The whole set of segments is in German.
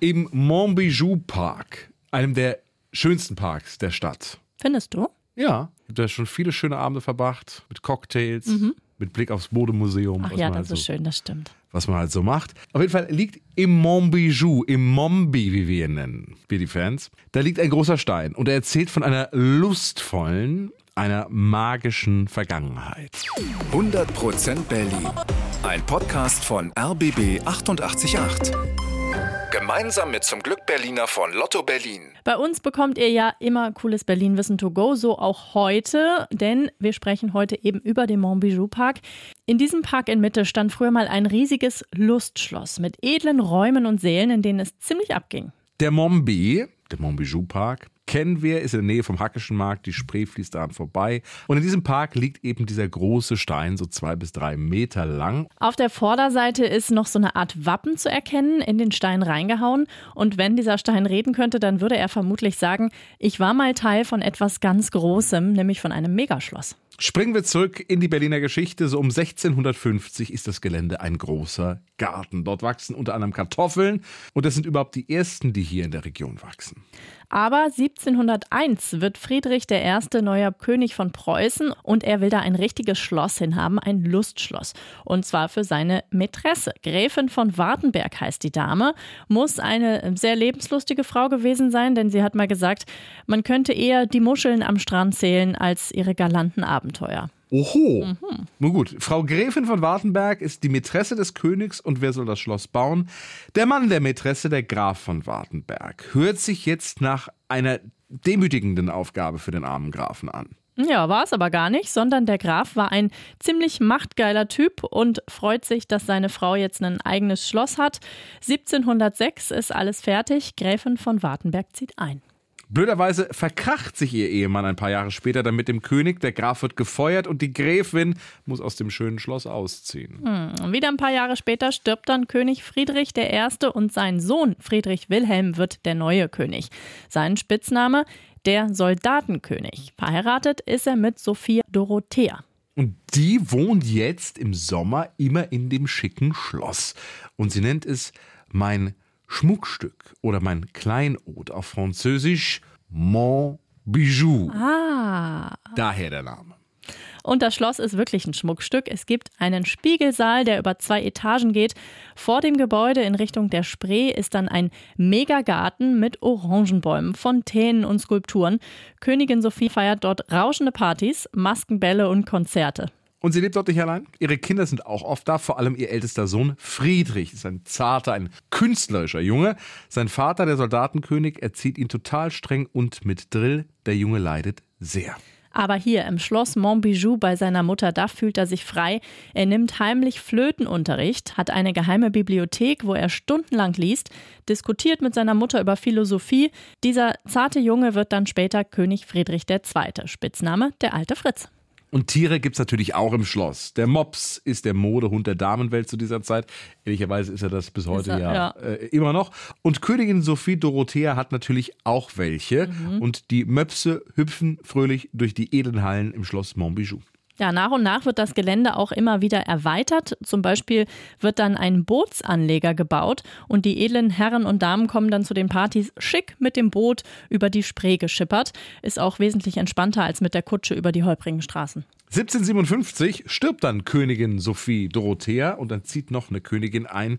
im Montbijou Park, einem der schönsten Parks der Stadt. Findest du? Ja, da schon viele schöne Abende verbracht mit Cocktails, mit Blick aufs Modemuseum. Mhm. Ach was ja, das halt so, ist schön, das stimmt. Was man halt so macht. Auf jeden Fall liegt im Montbijou, im Mombi, wie wir ihn nennen, wir die Fans, da liegt ein großer Stein und er erzählt von einer lustvollen, einer magischen Vergangenheit. 100% Berlin. Ein Podcast von RBB 888. Gemeinsam mit zum Glück Berliner von Lotto Berlin. Bei uns bekommt ihr ja immer cooles Berlin-Wissen to go, so auch heute, denn wir sprechen heute eben über den Montbijou Park. In diesem Park in Mitte stand früher mal ein riesiges Lustschloss mit edlen Räumen und Sälen, in denen es ziemlich abging. Der Mombi, der Montbijou Park, kennen wir, ist in der Nähe vom Hackischen Markt, die Spree fließt daran vorbei. Und in diesem Park liegt eben dieser große Stein, so zwei bis drei Meter lang. Auf der Vorderseite ist noch so eine Art Wappen zu erkennen, in den Stein reingehauen. Und wenn dieser Stein reden könnte, dann würde er vermutlich sagen, ich war mal Teil von etwas ganz Großem, nämlich von einem Megaschloss. Springen wir zurück in die Berliner Geschichte. So um 1650 ist das Gelände ein großer Garten. Dort wachsen unter anderem Kartoffeln und das sind überhaupt die ersten, die hier in der Region wachsen. Aber 1701 wird Friedrich I. neuer König von Preußen und er will da ein richtiges Schloss hinhaben, ein Lustschloss. Und zwar für seine Mätresse. Gräfin von Wartenberg heißt die Dame, muss eine sehr lebenslustige Frau gewesen sein, denn sie hat mal gesagt, man könnte eher die Muscheln am Strand zählen als ihre galanten Abenteuer. Oho. Nun gut, Frau Gräfin von Wartenberg ist die Mätresse des Königs und wer soll das Schloss bauen? Der Mann der Mätresse, der Graf von Wartenberg, hört sich jetzt nach einer demütigenden Aufgabe für den armen Grafen an. Ja, war es aber gar nicht, sondern der Graf war ein ziemlich machtgeiler Typ und freut sich, dass seine Frau jetzt ein eigenes Schloss hat. 1706 ist alles fertig, Gräfin von Wartenberg zieht ein. Blöderweise verkracht sich ihr Ehemann ein paar Jahre später dann mit dem König. Der Graf wird gefeuert und die Gräfin muss aus dem schönen Schloss ausziehen. Und wieder ein paar Jahre später stirbt dann König Friedrich I. und sein Sohn Friedrich Wilhelm wird der neue König. Sein Spitzname der Soldatenkönig. Verheiratet ist er mit Sophia Dorothea. Und die wohnt jetzt im Sommer immer in dem schicken Schloss. Und sie nennt es mein Schmuckstück oder mein Kleinod auf Französisch Mon Bijou. Ah. Daher der Name. Und das Schloss ist wirklich ein Schmuckstück. Es gibt einen Spiegelsaal, der über zwei Etagen geht. Vor dem Gebäude in Richtung der Spree ist dann ein Megagarten mit Orangenbäumen, Fontänen und Skulpturen. Königin Sophie feiert dort rauschende Partys, Maskenbälle und Konzerte. Und sie lebt dort nicht allein. Ihre Kinder sind auch oft da, vor allem ihr ältester Sohn Friedrich. Ist ein zarter, ein künstlerischer Junge. Sein Vater, der Soldatenkönig, erzieht ihn total streng und mit Drill. Der Junge leidet sehr. Aber hier im Schloss Montbijou bei seiner Mutter, da fühlt er sich frei. Er nimmt heimlich Flötenunterricht, hat eine geheime Bibliothek, wo er stundenlang liest, diskutiert mit seiner Mutter über Philosophie. Dieser zarte Junge wird dann später König Friedrich II., Spitzname der alte Fritz. Und Tiere gibt's natürlich auch im Schloss. Der Mops ist der Modehund der Damenwelt zu dieser Zeit. Ehrlicherweise ist er das bis heute er, ja, ja. Äh, immer noch. Und Königin Sophie Dorothea hat natürlich auch welche. Mhm. Und die Möpse hüpfen fröhlich durch die edlen Hallen im Schloss Montbijou. Ja, nach und nach wird das Gelände auch immer wieder erweitert. Zum Beispiel wird dann ein Bootsanleger gebaut und die edlen Herren und Damen kommen dann zu den Partys schick mit dem Boot über die Spree geschippert. Ist auch wesentlich entspannter als mit der Kutsche über die holprigen Straßen. 1757 stirbt dann Königin Sophie Dorothea und dann zieht noch eine Königin ein.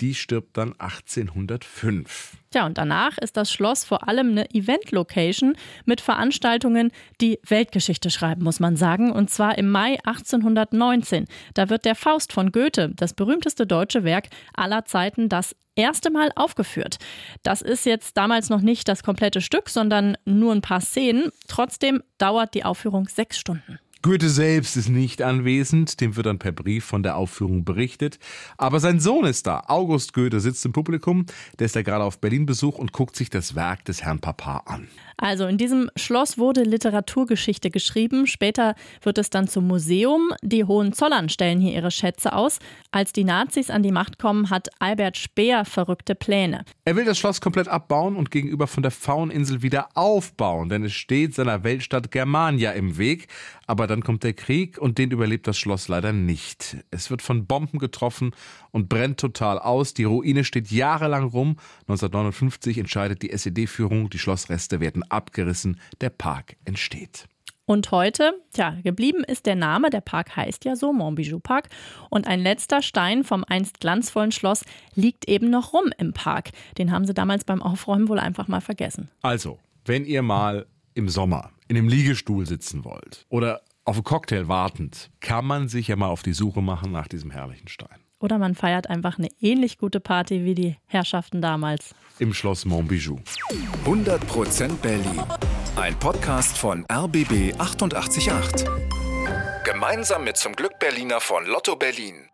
Die stirbt dann 1805. Tja, und danach ist das Schloss vor allem eine Event-Location mit Veranstaltungen, die Weltgeschichte schreiben, muss man sagen. Und zwar im Mai 1819. Da wird der Faust von Goethe, das berühmteste deutsche Werk aller Zeiten, das erste Mal aufgeführt. Das ist jetzt damals noch nicht das komplette Stück, sondern nur ein paar Szenen. Trotzdem dauert die Aufführung sechs Stunden. Goethe selbst ist nicht anwesend, dem wird dann per Brief von der Aufführung berichtet. Aber sein Sohn ist da. August Goethe sitzt im Publikum, der ist da gerade auf Berlin-Besuch und guckt sich das Werk des Herrn Papa an. Also in diesem Schloss wurde Literaturgeschichte geschrieben. Später wird es dann zum Museum. Die Hohenzollern stellen hier ihre Schätze aus. Als die Nazis an die Macht kommen, hat Albert Speer verrückte Pläne. Er will das Schloss komplett abbauen und gegenüber von der Fauninsel wieder aufbauen, denn es steht seiner Weltstadt Germania im Weg. Aber dann kommt der Krieg und den überlebt das Schloss leider nicht. Es wird von Bomben getroffen und brennt total aus. Die Ruine steht jahrelang rum. 1959 entscheidet die SED-Führung, die Schlossreste werden abgerissen, der Park entsteht. Und heute, tja, geblieben ist der Name, der Park heißt ja so, Montbijou Park. Und ein letzter Stein vom einst glanzvollen Schloss liegt eben noch rum im Park. Den haben sie damals beim Aufräumen wohl einfach mal vergessen. Also, wenn ihr mal im Sommer in einem Liegestuhl sitzen wollt oder auf einen Cocktail wartend, kann man sich ja mal auf die Suche machen nach diesem herrlichen Stein. Oder man feiert einfach eine ähnlich gute Party wie die Herrschaften damals. Im Schloss Montbijou. 100% Berlin. Ein Podcast von RBB 888. Gemeinsam mit zum Glück Berliner von Lotto Berlin.